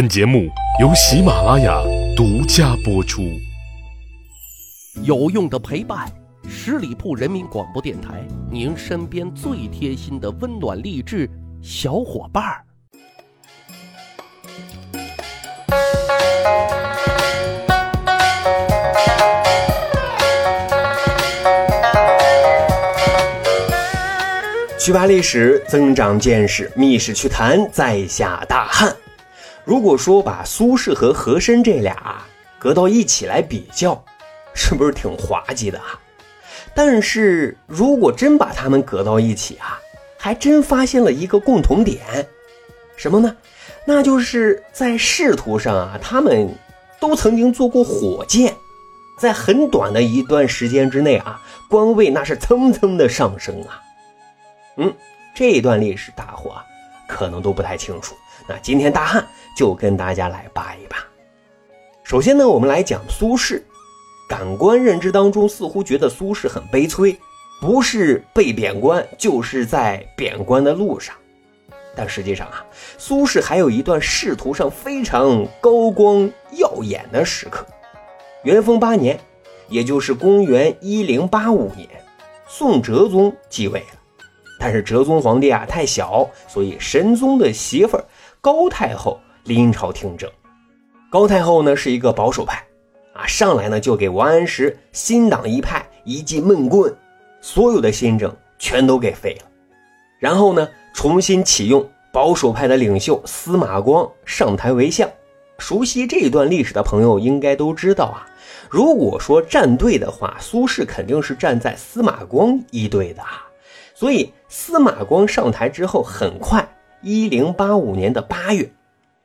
本节目由喜马拉雅独家播出。有用的陪伴，十里铺人民广播电台，您身边最贴心的温暖励志小伙伴儿。去扒历史，增长见识，密室趣谈，在下大汉。如果说把苏轼和和珅这俩搁到一起来比较，是不是挺滑稽的啊？但是如果真把他们搁到一起啊，还真发现了一个共同点，什么呢？那就是在仕途上啊，他们都曾经做过火箭，在很短的一段时间之内啊，官位那是蹭蹭的上升啊。嗯，这一段历史大伙，可能都不太清楚。那今天大汉就跟大家来扒一扒。首先呢，我们来讲苏轼。感官认知当中似乎觉得苏轼很悲催，不是被贬官，就是在贬官的路上。但实际上啊，苏轼还有一段仕途上非常高光耀眼的时刻。元丰八年，也就是公元一零八五年，宋哲宗继位了。但是哲宗皇帝啊太小，所以神宗的媳妇高太后临朝听政。高太后呢是一个保守派，啊上来呢就给王安石新党一派一记闷棍，所有的新政全都给废了。然后呢重新启用保守派的领袖司马光上台为相。熟悉这一段历史的朋友应该都知道啊，如果说站队的话，苏轼肯定是站在司马光一队的啊。所以司马光上台之后，很快，一零八五年的八月，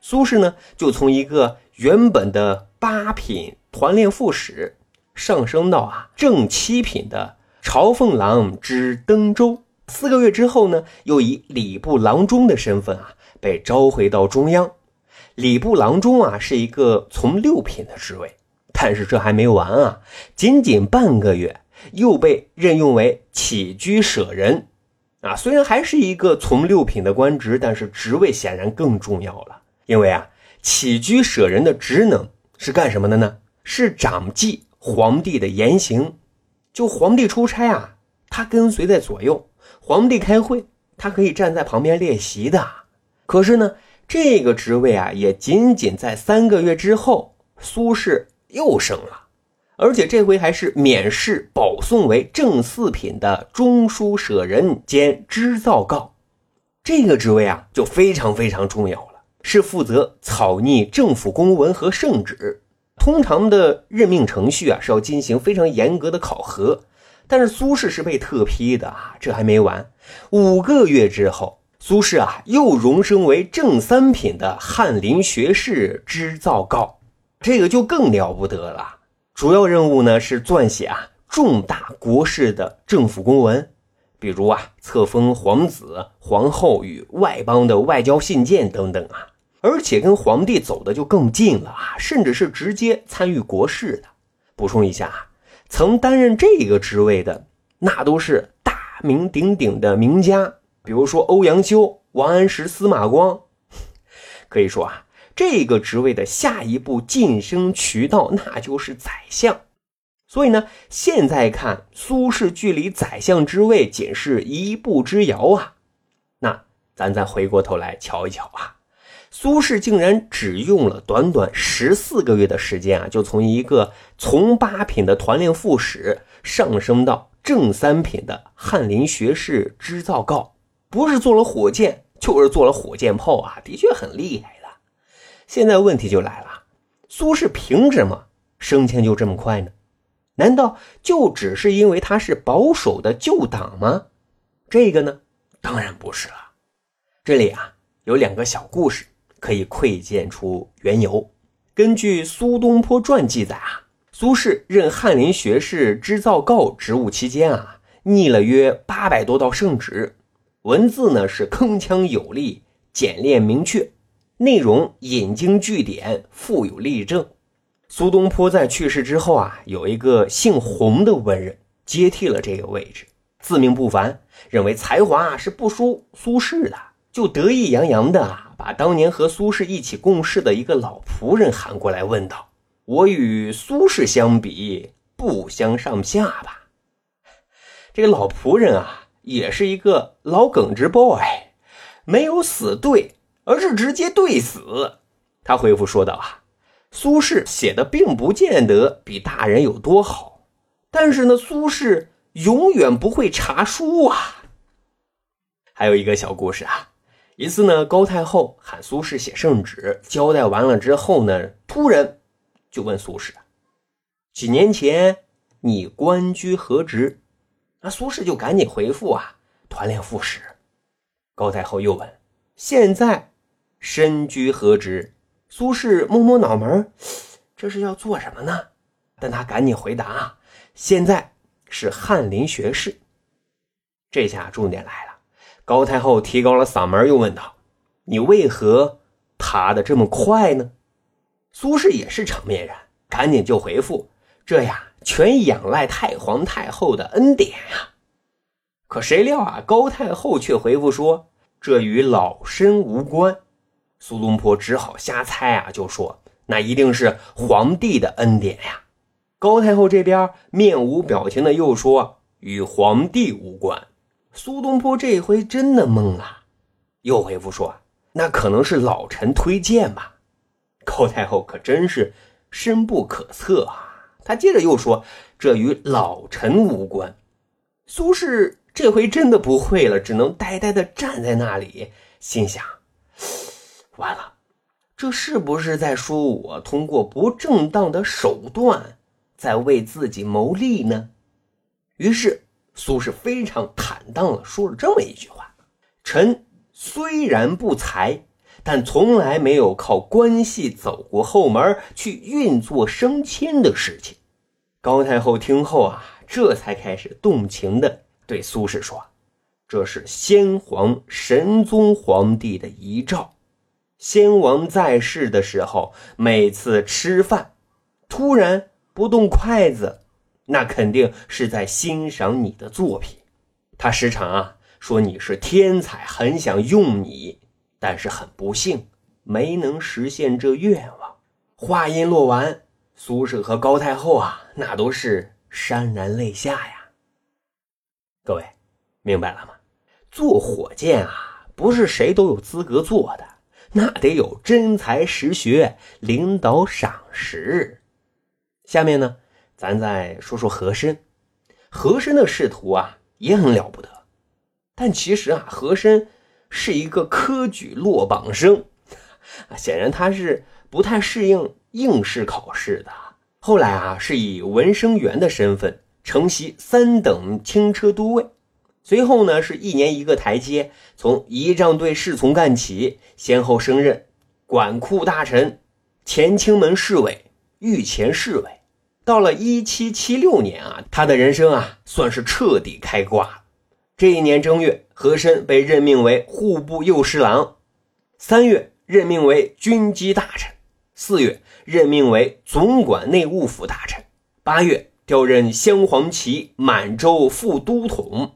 苏轼呢就从一个原本的八品团练副使，上升到啊正七品的朝奉郎之登州。四个月之后呢，又以礼部郎中的身份啊被召回到中央。礼部郎中啊是一个从六品的职位，但是这还没完啊，仅仅半个月。又被任用为起居舍人，啊，虽然还是一个从六品的官职，但是职位显然更重要了。因为啊，起居舍人的职能是干什么的呢？是掌记皇帝的言行。就皇帝出差啊，他跟随在左右；皇帝开会，他可以站在旁边列席的。可是呢，这个职位啊，也仅仅在三个月之后，苏轼又升了。而且这回还是免试保送为正四品的中书舍人兼织造告，这个职位啊就非常非常重要了，是负责草拟政府公文和圣旨。通常的任命程序啊是要进行非常严格的考核，但是苏轼是被特批的啊，这还没完，五个月之后，苏轼啊又荣升为正三品的翰林学士织造告，这个就更了不得了。主要任务呢是撰写啊重大国事的政府公文，比如啊册封皇子、皇后与外邦的外交信件等等啊，而且跟皇帝走的就更近了啊，甚至是直接参与国事的。补充一下啊，曾担任这个职位的那都是大名鼎鼎的名家，比如说欧阳修、王安石、司马光，可以说啊。这个职位的下一步晋升渠道，那就是宰相。所以呢，现在看苏轼距离宰相之位仅是一步之遥啊。那咱再回过头来瞧一瞧啊，苏轼竟然只用了短短十四个月的时间啊，就从一个从八品的团练副使上升到正三品的翰林学士知造告，不是做了火箭，就是做了火箭炮啊，的确很厉害的。现在问题就来了，苏轼凭什么升迁就这么快呢？难道就只是因为他是保守的旧党吗？这个呢，当然不是了。这里啊有两个小故事可以窥见出缘由。根据苏东坡传记载啊，苏轼任翰林学士织造告职务期间啊，拟了约八百多道圣旨，文字呢是铿锵有力、简练明确。内容引经据典，富有例证。苏东坡在去世之后啊，有一个姓洪的文人接替了这个位置，自命不凡，认为才华是不输苏轼的，就得意洋洋的啊把当年和苏轼一起共事的一个老仆人喊过来，问道：“我与苏轼相比，不相上下吧？”这个老仆人啊，也是一个老耿直 boy，没有死对，而是直接对死。他回复说道：“啊，苏轼写的并不见得比大人有多好，但是呢，苏轼永远不会查书啊。”还有一个小故事啊。一次呢，高太后喊苏轼写圣旨，交代完了之后呢，突然就问苏轼：“几年前你官居何职？”那苏轼就赶紧回复啊：“团练副使。”高太后又问：“现在身居何职？”苏轼摸摸脑门，这是要做什么呢？但他赶紧回答：“啊，现在是翰林学士。”这下重点来了。高太后提高了嗓门，又问道：“你为何爬得这么快呢？”苏轼也是场面人，赶紧就回复：“这呀，全仰赖太皇太后的恩典呀。”可谁料啊，高太后却回复说：“这与老身无关。”苏东坡只好瞎猜啊，就说：“那一定是皇帝的恩典呀。”高太后这边面无表情的又说：“与皇帝无关。”苏东坡这回真的懵了，又回复说：“那可能是老臣推荐吧。”高太后可真是深不可测啊！他接着又说：“这与老臣无关。”苏轼这回真的不会了，只能呆呆的站在那里，心想：“完了，这是不是在说我通过不正当的手段在为自己谋利呢？”于是。苏轼非常坦荡的说了这么一句话：“臣虽然不才，但从来没有靠关系走过后门去运作升迁的事情。”高太后听后啊，这才开始动情的对苏轼说：“这是先皇神宗皇帝的遗诏。先王在世的时候，每次吃饭，突然不动筷子。”那肯定是在欣赏你的作品，他时常啊说你是天才，很想用你，但是很不幸没能实现这愿望。话音落完，苏轼和高太后啊那都是潸然泪下呀。各位明白了吗？做火箭啊，不是谁都有资格做的，那得有真才实学，领导赏识。下面呢？咱再说说和珅，和珅的仕途啊也很了不得，但其实啊，和珅是一个科举落榜生，显然他是不太适应应试考试的。后来啊，是以文生员的身份承袭三等轻车都尉，随后呢，是一年一个台阶，从仪仗队侍从干起，先后升任管库大臣、乾清门侍卫、御前侍卫。到了一七七六年啊，他的人生啊算是彻底开挂。这一年正月，和珅被任命为户部右侍郎；三月任命为军机大臣；四月任命为总管内务府大臣；八月调任镶黄旗满洲副都统；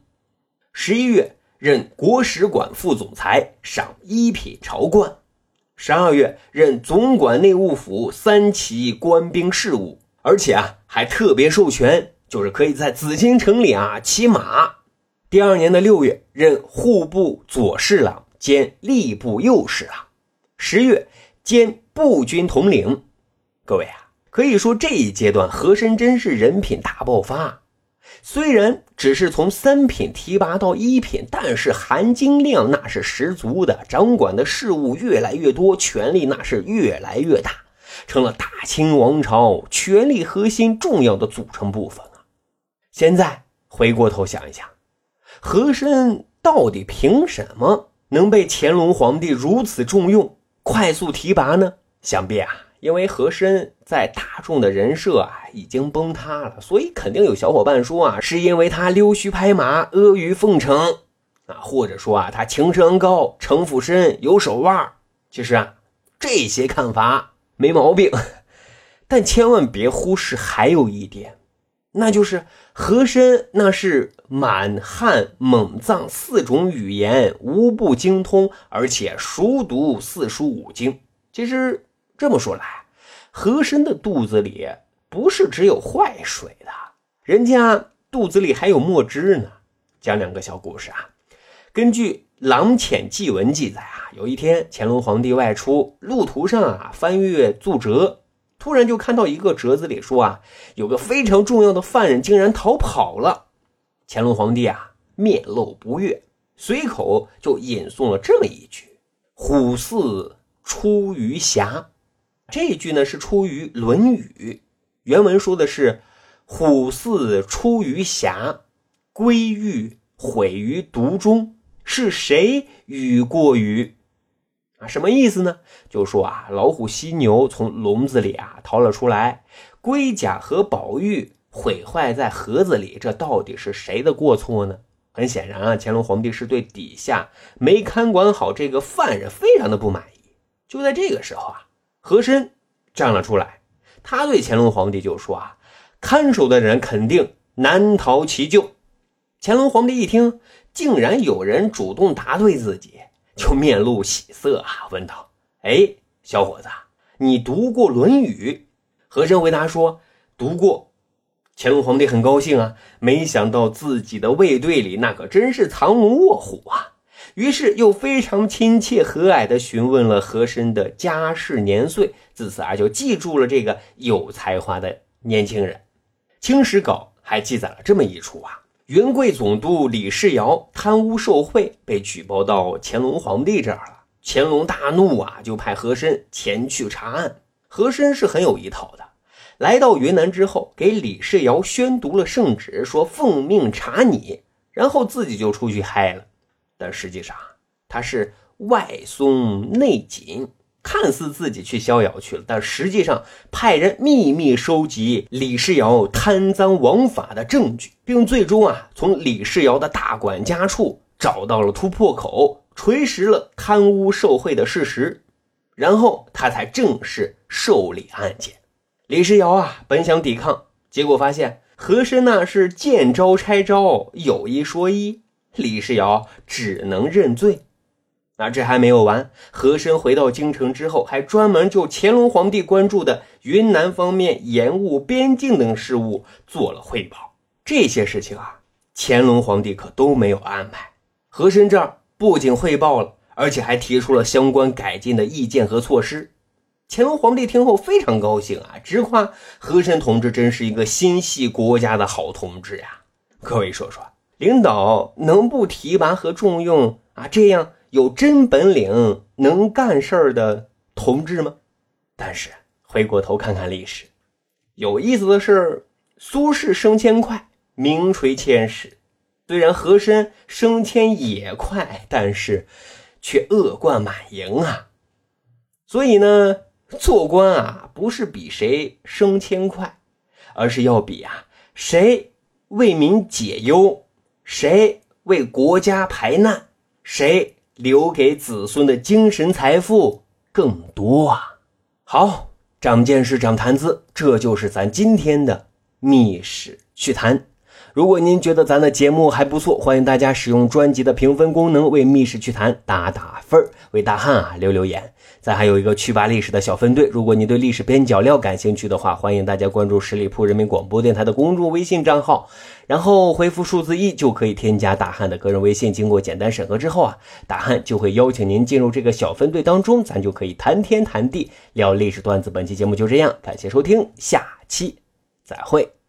十一月任国史馆副总裁，赏一品朝冠；十二月任总管内务府三旗官兵事务。而且啊，还特别授权，就是可以在紫禁城里啊骑马。第二年的六月，任户部左侍郎兼吏部右侍郎，十月兼步军统领。各位啊，可以说这一阶段和珅真是人品大爆发。虽然只是从三品提拔到一品，但是含金量那是十足的，掌管的事务越来越多，权力那是越来越大。成了大清王朝权力核心重要的组成部分啊！现在回过头想一想，和珅到底凭什么能被乾隆皇帝如此重用、快速提拔呢？想必啊，因为和珅在大众的人设啊已经崩塌了，所以肯定有小伙伴说啊，是因为他溜须拍马、阿谀奉承啊，或者说啊，他情商高、城府深、有手腕。其实啊，这些看法。没毛病，但千万别忽视还有一点，那就是和珅那是满汉蒙藏四种语言无不精通，而且熟读四书五经。其实这么说来，和珅的肚子里不是只有坏水的，人家肚子里还有墨汁呢。讲两个小故事啊，根据《郎潜记文》记载啊，有一天乾隆皇帝外出，路途上啊翻阅奏折。突然就看到一个折子里说啊，有个非常重要的犯人竟然逃跑了。乾隆皇帝啊面露不悦，随口就引诵了这么一句：“虎似出于峡。”这一句呢是出于《论语》，原文说的是：“虎似出于峡，归欲毁于毒中。”是谁语过于？啊，什么意思呢？就说啊，老虎、犀牛从笼子里啊逃了出来，龟甲和宝玉毁坏在盒子里，这到底是谁的过错呢？很显然啊，乾隆皇帝是对底下没看管好这个犯人非常的不满意。就在这个时候啊，和珅站了出来，他对乾隆皇帝就说啊，看守的人肯定难逃其咎。乾隆皇帝一听，竟然有人主动答对自己。就面露喜色啊，问道：“哎，小伙子，你读过《论语》？”和珅回答说：“读过。”乾隆皇帝很高兴啊，没想到自己的卫队里那可真是藏龙卧虎啊，于是又非常亲切和蔼地询问了和珅的家世年岁，自此啊就记住了这个有才华的年轻人。《清史稿》还记载了这么一出啊。云贵总督李世尧贪污受贿，被举报到乾隆皇帝这儿了。乾隆大怒啊，就派和珅前去查案。和珅是很有一套的，来到云南之后，给李世尧宣读了圣旨，说奉命查你，然后自己就出去嗨了。但实际上，他是外松内紧。看似自己去逍遥去了，但实际上派人秘密收集李世尧贪赃枉法的证据，并最终啊从李世尧的大管家处找到了突破口，锤实了贪污受贿的事实，然后他才正式受理案件。李世尧啊本想抵抗，结果发现和珅那是见招拆招，有一说一，李世尧只能认罪。那这还没有完，和珅回到京城之后，还专门就乾隆皇帝关注的云南方面延误边境等事务做了汇报。这些事情啊，乾隆皇帝可都没有安排。和珅这儿不仅汇报了，而且还提出了相关改进的意见和措施。乾隆皇帝听后非常高兴啊，直夸和珅同志真是一个心系国家的好同志呀。各位说说，领导能不提拔和重用啊？这样。有真本领、能干事儿的同志吗？但是回过头看看历史，有意思的是，苏轼升迁快，名垂千史；虽然和珅升迁也快，但是却恶贯满盈啊。所以呢，做官啊，不是比谁升迁快，而是要比啊，谁为民解忧，谁为国家排难，谁。留给子孙的精神财富更多啊！好，长见识，长谈资，这就是咱今天的密史趣谈。如果您觉得咱的节目还不错，欢迎大家使用专辑的评分功能为密史趣谈打打分为大汉啊留留言。咱还有一个趣吧历史的小分队，如果你对历史边角料感兴趣的话，欢迎大家关注十里铺人民广播电台的公众微信账号，然后回复数字一就可以添加大汉的个人微信。经过简单审核之后啊，大汉就会邀请您进入这个小分队当中，咱就可以谈天谈地聊历史段子。本期节目就这样，感谢收听，下期再会。